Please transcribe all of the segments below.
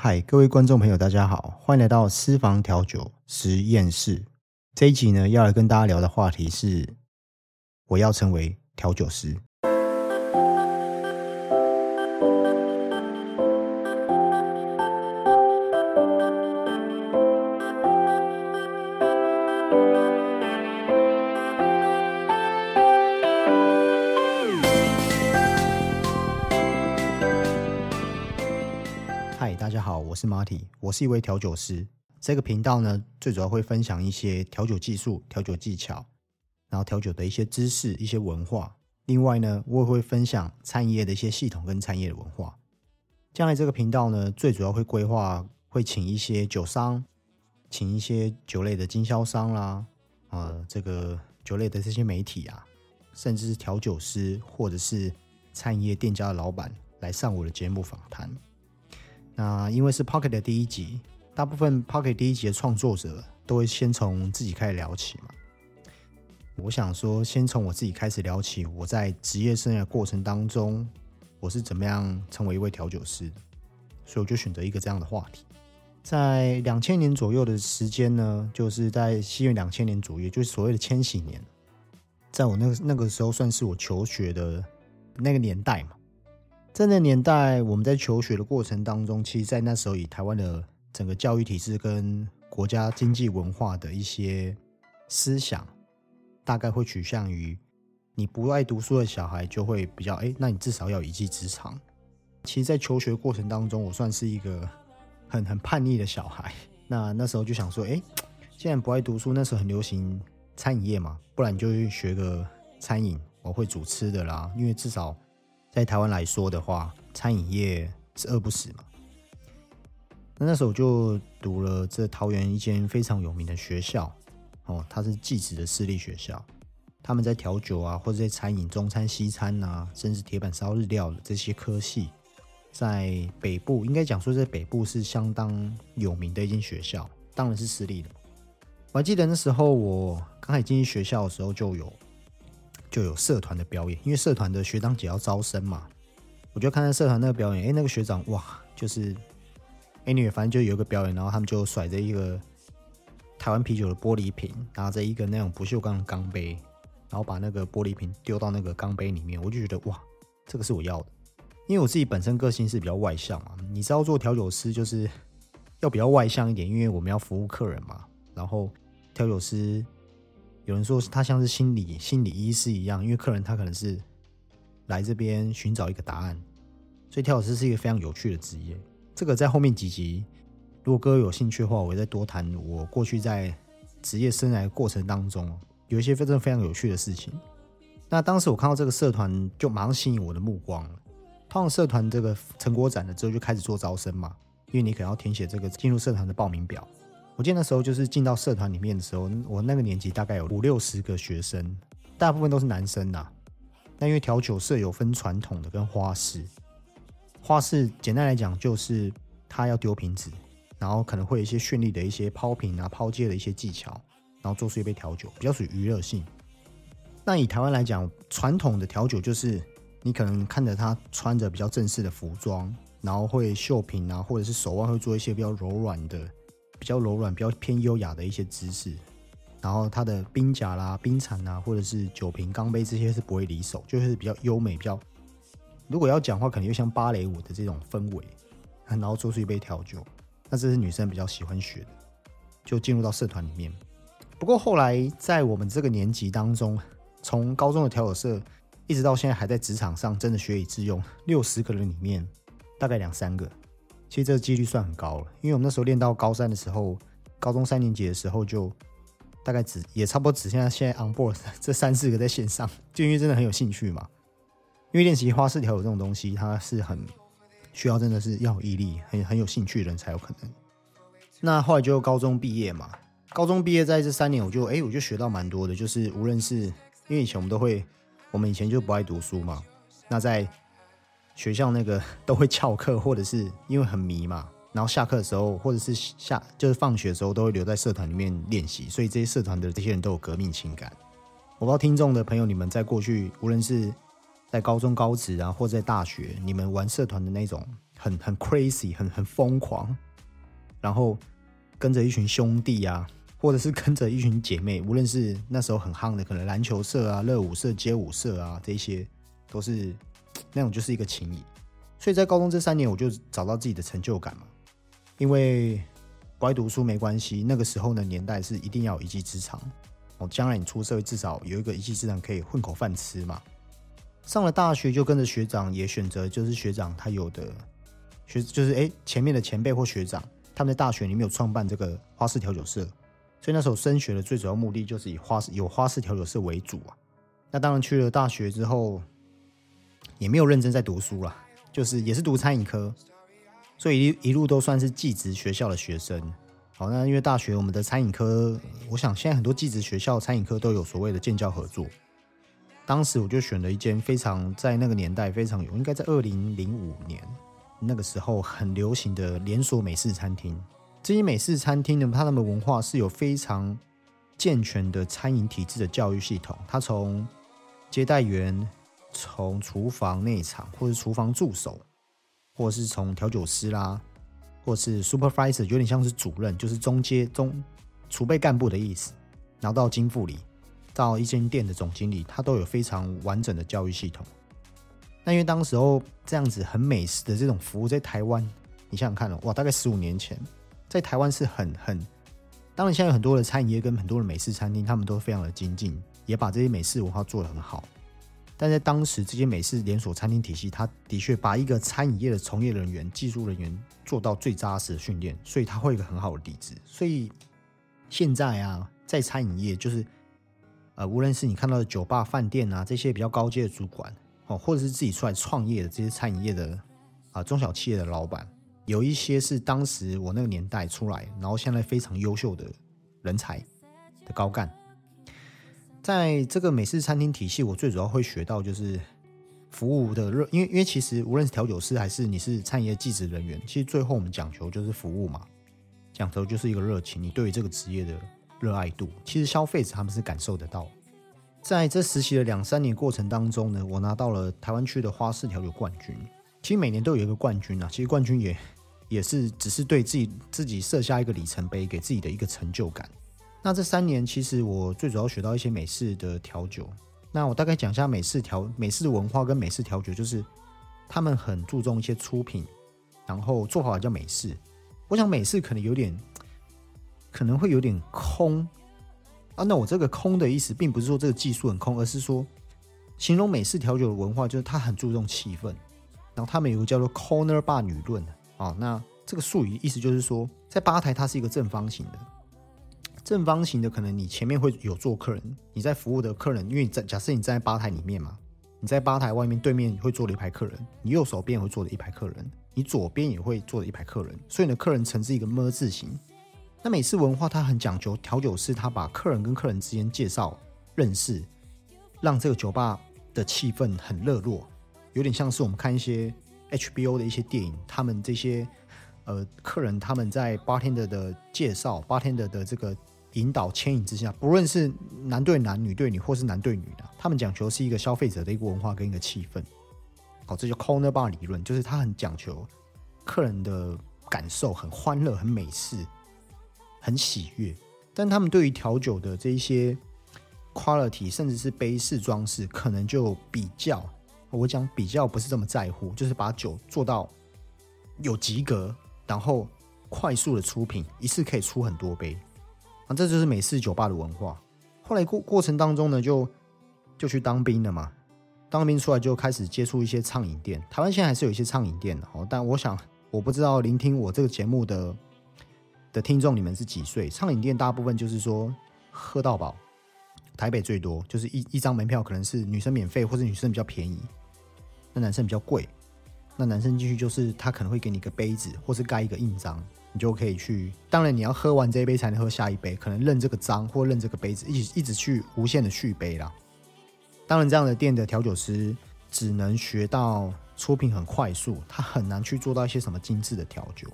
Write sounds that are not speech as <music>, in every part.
嗨，各位观众朋友，大家好，欢迎来到私房调酒实验室。这一集呢，要来跟大家聊的话题是，我要成为调酒师。我是一位调酒师。这个频道呢，最主要会分享一些调酒技术、调酒技巧，然后调酒的一些知识、一些文化。另外呢，我也会分享餐饮业的一些系统跟餐饮的文化。将来这个频道呢，最主要会规划会请一些酒商，请一些酒类的经销商啦，呃，这个酒类的这些媒体啊，甚至是调酒师或者是餐饮业店家的老板来上我的节目访谈。那因为是 Pocket 的第一集，大部分 Pocket 第一集的创作者都会先从自己开始聊起嘛。我想说，先从我自己开始聊起，我在职业生涯过程当中，我是怎么样成为一位调酒师的，所以我就选择一个这样的话题。在两千年左右的时间呢，就是在西元两千年左右，就是所谓的千禧年，在我那个那个时候，算是我求学的那个年代嘛。在那年代，我们在求学的过程当中，其实，在那时候以台湾的整个教育体制跟国家经济文化的一些思想，大概会取向于你不爱读书的小孩就会比较哎，那你至少要一技之长。其实，在求学过程当中，我算是一个很很叛逆的小孩。那那时候就想说，哎，既然不爱读书，那时候很流行餐饮业嘛，不然你就去学个餐饮，我会煮吃的啦，因为至少。在台湾来说的话，餐饮业是饿不死嘛。那那时候我就读了这桃园一间非常有名的学校，哦，它是技职的私立学校。他们在调酒啊，或者在餐饮、中餐、西餐啊，甚至铁板烧、日料的这些科系，在北部应该讲说在北部是相当有名的一间学校，当然是私立的。我还记得那时候我刚才进去学校的时候就有。就有社团的表演，因为社团的学长姐要招生嘛，我就看到社团那个表演，哎，那个学长哇，就是哎，你反正就有一个表演，然后他们就甩着一个台湾啤酒的玻璃瓶，拿着一个那种不锈钢的钢杯，然后把那个玻璃瓶丢到那个钢杯里面，我就觉得哇，这个是我要的，因为我自己本身个性是比较外向嘛，你知道做调酒师就是要比较外向一点，因为我们要服务客人嘛，然后调酒师。有人说他像是心理心理医师一样，因为客人他可能是来这边寻找一个答案，所以调酒师是一个非常有趣的职业。这个在后面几集，如果各位有兴趣的话，我会再多谈我过去在职业生涯过程当中有一些非常非常有趣的事情。那当时我看到这个社团，就马上吸引我的目光了。通常社团这个成果展了之后，就开始做招生嘛，因为你可能要填写这个进入社团的报名表。我记得那时候就是进到社团里面的时候，我那个年级大概有五六十个学生，大部分都是男生呐。那因为调酒社有分传统的跟花式，花式简单来讲就是他要丢瓶子，然后可能会有一些绚丽的一些抛瓶啊、抛接的一些技巧，然后做出一杯调酒，比较属于娱乐性。那以台湾来讲，传统的调酒就是你可能看着他穿着比较正式的服装，然后会绣瓶啊，或者是手腕会做一些比较柔软的。比较柔软、比较偏优雅的一些姿势，然后它的冰甲啦、冰铲啊，或者是酒瓶、钢杯这些是不会离手，就是比较优美、比较。如果要讲话，可能又像芭蕾舞的这种氛围，然后做出一杯调酒，那这是女生比较喜欢学的，就进入到社团里面。不过后来在我们这个年级当中，从高中的调酒社一直到现在还在职场上真的学以致用，六十个人里面大概两三个。其实这个几率算很高了，因为我们那时候练到高三的时候，高中三年级的时候就大概只也差不多只剩下现在 on board <laughs> 这三四个在线上，就因为真的很有兴趣嘛。因为练习花式调酒这种东西，它是很需要真的是要有毅力、很很有兴趣的人才有可能。那后来就高中毕业嘛，高中毕业在这三年，我就哎我就学到蛮多的，就是无论是因为以前我们都会，我们以前就不爱读书嘛，那在学校那个 <laughs> 都会翘课，或者是因为很迷嘛，然后下课的时候，或者是下就是放学的时候，都会留在社团里面练习，所以这些社团的这些人都有革命情感。我不知道听众的朋友，你们在过去，无论是在高中、高职啊，或者在大学，你们玩社团的那种很很 crazy，很很疯狂，然后跟着一群兄弟啊，或者是跟着一群姐妹，无论是那时候很夯的，可能篮球社啊、热舞社、街舞社啊，这些都是那种就是一个情谊。所以在高中这三年，我就找到自己的成就感嘛，因为不爱读书没关系，那个时候的年代是一定要有一技之长。哦，将来你出社会至少有一个一技之长可以混口饭吃嘛。上了大学就跟着学长，也选择就是学长他有的学就是哎前面的前辈或学长，他们在大学里面有创办这个花式调酒社，所以那时候升学的最主要目的就是以花式有花式调酒社为主啊。那当然去了大学之后，也没有认真在读书了，就是也是读餐饮科，所以一一路都算是寄职学校的学生。好，那因为大学我们的餐饮科，我想现在很多寄职学校餐饮科都有所谓的建教合作。当时我就选了一间非常在那个年代非常有，应该在二零零五年那个时候很流行的连锁美式餐厅。这些美式餐厅呢，它的文化是有非常健全的餐饮体制的教育系统。它从接待员、从厨房内场，或是厨房助手，或是从调酒师啦。或是 supervisor 有点像是主任，就是中阶中储备干部的意思。然后到经副理，到一间店的总经理，他都有非常完整的教育系统。那因为当时候这样子很美式的这种服务，在台湾，你想想看哦，哇，大概十五年前，在台湾是很很，当然现在有很多的餐饮业跟很多的美式餐厅，他们都非常的精进，也把这些美式文化做得很好。但在当时，这些美式连锁餐厅体系，它的确把一个餐饮业的从业人员、技术人员做到最扎实的训练，所以它会有一个很好的底子。所以现在啊，在餐饮业，就是呃，无论是你看到的酒吧、饭店啊这些比较高阶的主管哦，或者是自己出来创业的这些餐饮业的啊中小企业的老板，有一些是当时我那个年代出来，然后现在非常优秀的人才的高干。在这个美式餐厅体系，我最主要会学到就是服务的热，因为因为其实无论是调酒师还是你是餐饮业技职人员，其实最后我们讲求就是服务嘛，讲求就是一个热情，你对于这个职业的热爱度，其实消费者他们是感受得到。在这实习的两三年过程当中呢，我拿到了台湾区的花式调酒冠军。其实每年都有一个冠军啊，其实冠军也也是只是对自己自己设下一个里程碑，给自己的一个成就感。那这三年，其实我最主要学到一些美式的调酒。那我大概讲一下美式调美式的文化跟美式调酒，就是他们很注重一些出品，然后做法叫美式。我想美式可能有点，可能会有点空啊。那我这个空的意思，并不是说这个技术很空，而是说形容美式调酒的文化，就是它很注重气氛。然后他们有个叫做 corner bar 女论啊。那这个术语意思就是说，在吧台它是一个正方形的。正方形的可能你前面会有坐客人，你在服务的客人，因为你在假设你站在吧台里面嘛，你在吧台外面对面会坐了一排客人，你右手边会坐了一排客人，你左边也会坐了一排客人，所以你的客人呈是一个么字形。那美式文化它很讲究调酒师，他把客人跟客人之间介绍认识，让这个酒吧的气氛很热络，有点像是我们看一些 HBO 的一些电影，他们这些呃客人他们在 bartender 的介绍，bartender 的这个。引导牵引之下，不论是男对男、女对女，或是男对女的，他们讲求是一个消费者的一个文化跟一个气氛。好，这叫 corner bar 理论，就是他很讲求客人的感受很欢乐、很美式、很喜悦。但他们对于调酒的这一些 quality，甚至是杯式装饰，可能就比较，我讲比较不是这么在乎，就是把酒做到有及格，然后快速的出品，一次可以出很多杯。啊，这就是美式酒吧的文化。后来过过程当中呢，就就去当兵了嘛。当兵出来就开始接触一些畅饮店。台湾现在还是有一些畅饮店的哦，但我想我不知道聆听我这个节目的的听众你们是几岁？畅饮店大部分就是说喝到饱，台北最多就是一一张门票可能是女生免费，或者女生比较便宜，那男生比较贵。那男生进去就是他可能会给你一个杯子，或是盖一个印章。你就可以去，当然你要喝完这一杯才能喝下一杯，可能认这个章或认这个杯子，一直一直去无限的续杯啦。当然，这样的店的调酒师只能学到出品很快速，他很难去做到一些什么精致的调酒。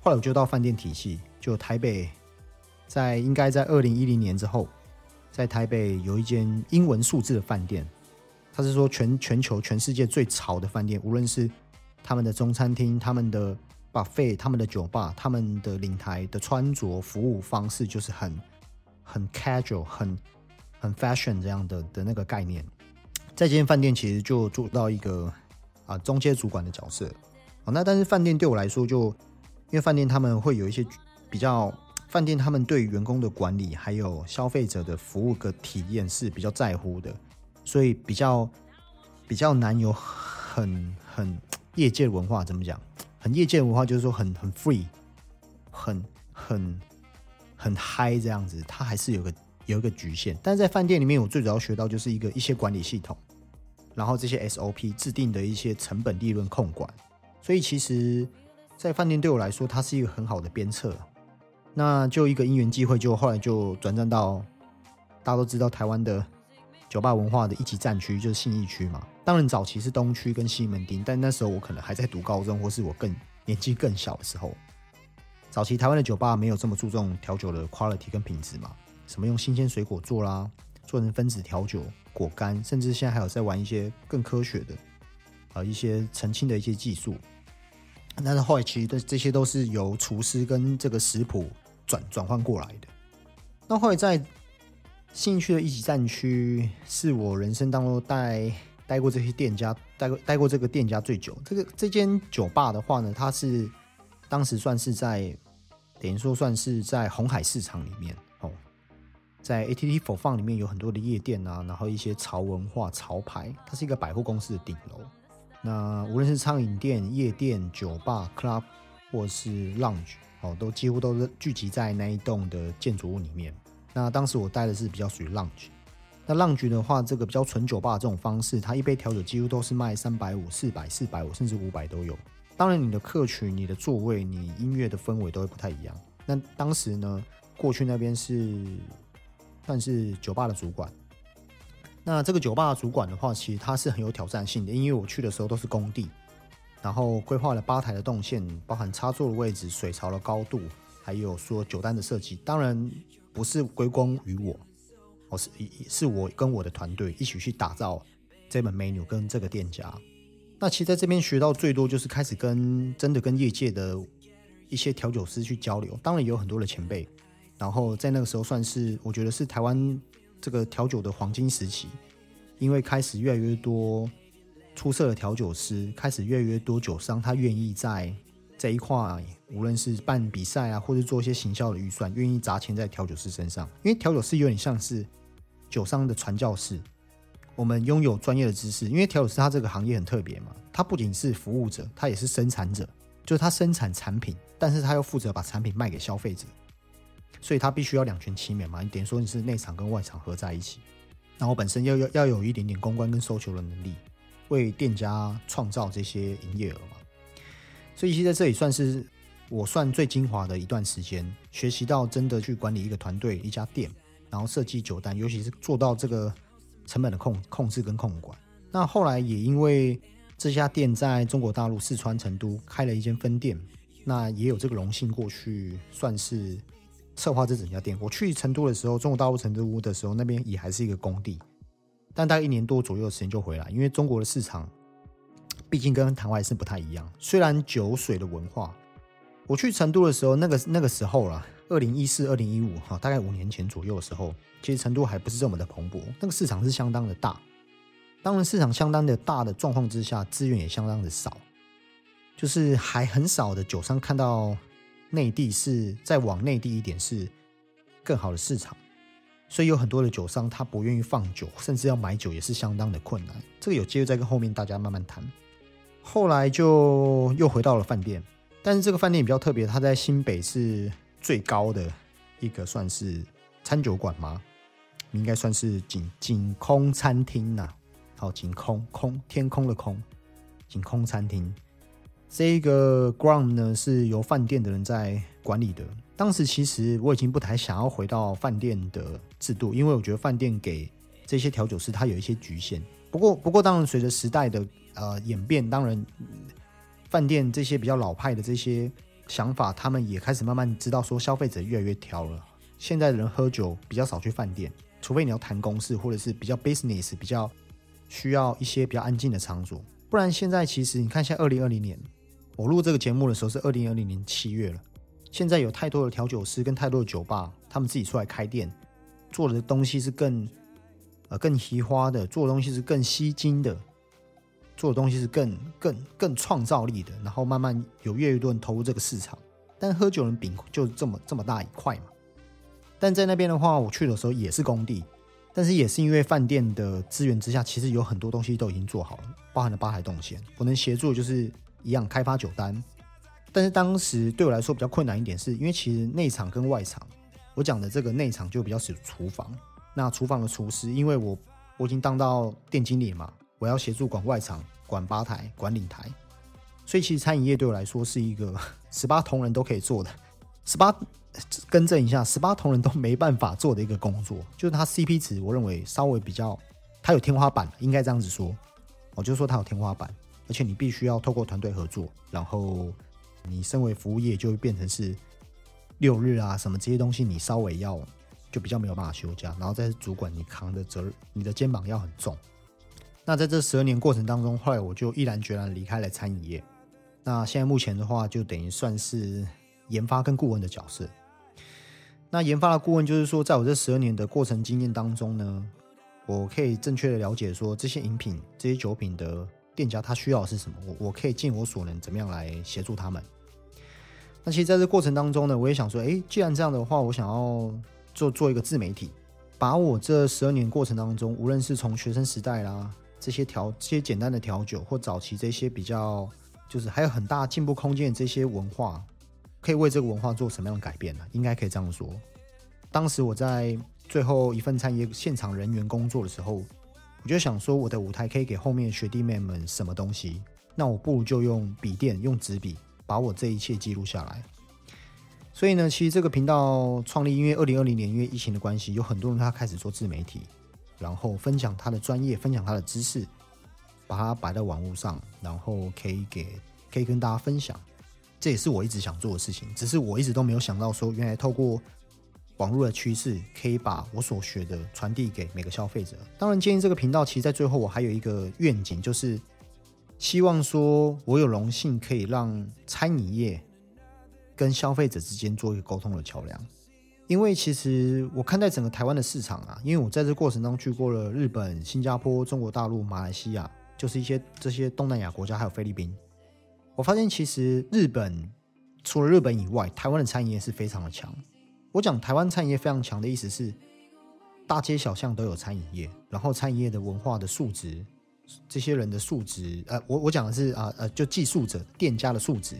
后来我就到饭店体系，就台北，在应该在二零一零年之后，在台北有一间英文数字的饭店，他是说全全球全世界最潮的饭店，无论是他们的中餐厅、他们的把费、他们的酒吧、他们的领台的穿着服务方式，就是很很 casual、很很 fashion 这样的的那个概念。在这间饭店其实就做到一个啊中阶主管的角色。哦，那但是饭店对我来说，就因为饭店他们会有一些比较，饭店他们对员工的管理还有消费者的服务的体验是比较在乎的，所以比较比较难有很很业界文化怎么讲？很业界文化就是说很很 free，很很很嗨这样子，它还是有个有一个局限。但是在饭店里面，我最主要学到就是一个一些管理系统，然后这些 SOP 制定的一些成本利润控管。所以其实，在饭店对我来说，它是一个很好的鞭策。那就一个因缘机会，就后来就转战到大家都知道台湾的酒吧文化的一级战区，就是信义区嘛。当然早期是东区跟西门町，但那时候我可能还在读高中，或是我更年纪更小的时候。早期台湾的酒吧没有这么注重调酒的 quality 跟品质嘛，什么用新鲜水果做啦，做成分子调酒、果干，甚至现在还有在玩一些更科学的，呃，一些澄清的一些技术。但是后来其实这些都是由厨师跟这个食谱转转换过来的。那后来在新区的一级战区，是我人生当中带待过这些店家，待过待过这个店家最久。这个这间酒吧的话呢，它是当时算是在等于说算是在红海市场里面哦，在 ATT for Fun 里面有很多的夜店啊，然后一些潮文化潮牌，它是一个百货公司的顶楼。那无论是餐饮店、夜店、酒吧、club，或是 lounge，哦，都几乎都是聚集在那一栋的建筑物里面。那当时我待的是比较属于 lounge。那浪局的话，这个比较纯酒吧这种方式，它一杯调酒几乎都是卖三百五、四百、四百五，甚至五百都有。当然，你的客群、你的座位、你音乐的氛围都会不太一样。那当时呢，过去那边是算是酒吧的主管。那这个酒吧的主管的话，其实他是很有挑战性的，因为我去的时候都是工地，然后规划了吧台的动线，包含插座的位置、水槽的高度，还有说酒单的设计。当然不是归功于我，是是我跟我的团队一起去打造这本 menu 跟这个店家。那其实在这边学到最多就是开始跟真的跟业界的一些调酒师去交流，当然也有很多的前辈。然后在那个时候算是我觉得是台湾。这个调酒的黄金时期，因为开始越来越多出色的调酒师，开始越来越多酒商，他愿意在这一块，无论是办比赛啊，或者做一些行销的预算，愿意砸钱在调酒师身上。因为调酒师有点像是酒商的传教士，我们拥有专业的知识。因为调酒师他这个行业很特别嘛，他不仅是服务者，他也是生产者，就是他生产产品，但是他又负责把产品卖给消费者。所以他必须要两全其美嘛，你等于说你是内场跟外场合在一起，然后本身要要要有一点点公关跟收球的能力，为店家创造这些营业额嘛。所以其实在这里算是我算最精华的一段时间，学习到真的去管理一个团队、一家店，然后设计酒单，尤其是做到这个成本的控控制跟控管。那后来也因为这家店在中国大陆四川成都开了一间分店，那也有这个荣幸过去算是。策划这整家店，我去成都的时候，中国大陆成都屋的时候，那边也还是一个工地，但大概一年多左右的时间就回来，因为中国的市场毕竟跟台湾是不太一样。虽然酒水的文化，我去成都的时候，那个那个时候了，二零一四、二零一五哈，大概五年前左右的时候，其实成都还不是这么的蓬勃，那个市场是相当的大。当然，市场相当的大的状况之下，资源也相当的少，就是还很少的酒商看到。内地是再往内地一点是更好的市场，所以有很多的酒商他不愿意放酒，甚至要买酒也是相当的困难。这个有机会再跟后面大家慢慢谈。后来就又回到了饭店，但是这个饭店比较特别，它在新北是最高的一个算是餐酒馆吗？应该算是景景空餐厅呐。好，景空空天空的空，景空餐厅。这个 ground 呢是由饭店的人在管理的。当时其实我已经不太想要回到饭店的制度，因为我觉得饭店给这些调酒师他有一些局限。不过，不过当然随着时代的呃演变，当然饭店这些比较老派的这些想法，他们也开始慢慢知道说消费者越来越挑了。现在的人喝酒比较少去饭店，除非你要谈公事或者是比较 business 比较需要一些比较安静的场所。不然现在其实你看，现在二零二零年，我录这个节目的时候是二零二零年七月了。现在有太多的调酒师跟太多的酒吧，他们自己出来开店，做的东西是更呃更奇花的，做的东西是更吸睛的，做的东西是更更更创造力的。然后慢慢有越来越多人投入这个市场。但喝酒人饼就这么这么大一块嘛。但在那边的话，我去的时候也是工地，但是也是因为饭店的资源之下，其实有很多东西都已经做好了，包含了吧台动线。我能协助就是一样开发酒单。但是当时对我来说比较困难一点，是因为其实内场跟外场，我讲的这个内场就比较是厨房。那厨房的厨师，因为我我已经当到店经理嘛，我要协助管外场、管吧台、管理台，所以其实餐饮业对我来说是一个 <laughs> 十八铜人都可以做的，十八。更正一下，十八铜人都没办法做的一个工作，就是它 CP 值，我认为稍微比较，它有天花板，应该这样子说。我就说它有天花板，而且你必须要透过团队合作，然后你身为服务业就会变成是六日啊什么这些东西，你稍微要就比较没有办法休假，然后再是主管，你扛的责任，你的肩膀要很重。那在这十二年过程当中，后来我就毅然决然离开了餐饮业。那现在目前的话，就等于算是研发跟顾问的角色。那研发的顾问就是说，在我这十二年的过程经验当中呢，我可以正确的了解说这些饮品、这些酒品的店家他需要的是什么，我我可以尽我所能怎么样来协助他们。那其实在这过程当中呢，我也想说，哎，既然这样的话，我想要做做一个自媒体，把我这十二年过程当中，无论是从学生时代啦，这些调这些简单的调酒，或早期这些比较就是还有很大进步空间的这些文化。可以为这个文化做什么样的改变呢？应该可以这样说。当时我在最后一份餐饮现场人员工作的时候，我就想说，我的舞台可以给后面学弟妹们什么东西？那我不如就用笔电、用纸笔，把我这一切记录下来。所以呢，其实这个频道创立，因为二零二零年因为疫情的关系，有很多人他开始做自媒体，然后分享他的专业，分享他的知识，把它摆在网络上，然后可以给可以跟大家分享。这也是我一直想做的事情，只是我一直都没有想到说，原来透过网络的趋势，可以把我所学的传递给每个消费者。当然，建议这个频道，其实在最后我还有一个愿景，就是希望说我有荣幸可以让餐饮业跟消费者之间做一个沟通的桥梁。因为其实我看待整个台湾的市场啊，因为我在这过程中去过了日本、新加坡、中国大陆、马来西亚，就是一些这些东南亚国家，还有菲律宾。我发现，其实日本除了日本以外，台湾的餐饮业是非常的强。我讲台湾餐饮业非常强的意思是，大街小巷都有餐饮业，然后餐饮业的文化的素质，这些人的素质，呃，我我讲的是啊呃，就技术者、店家的素质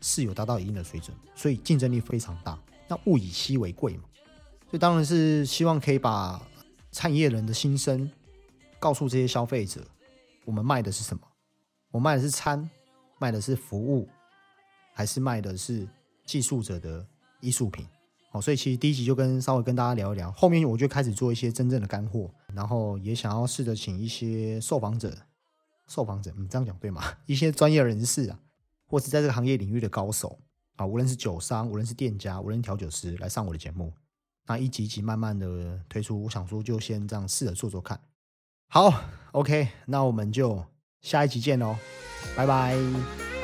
是有达到一定的水准，所以竞争力非常大。那物以稀为贵嘛，所以当然是希望可以把产业人的心声告诉这些消费者，我们卖的是什么？我卖的是餐。卖的是服务，还是卖的是技术者的艺术品？哦，所以其实第一集就跟稍微跟大家聊一聊，后面我就开始做一些真正的干货，然后也想要试着请一些受访者，受访者，你这样讲对吗？<laughs> 一些专业人士啊，或是在这个行业领域的高手啊，无论是酒商，无论是店家，无论调酒师来上我的节目，那一集一集慢慢的推出，我想说就先这样试着做做看。好，OK，那我们就。下一集见哦，拜拜。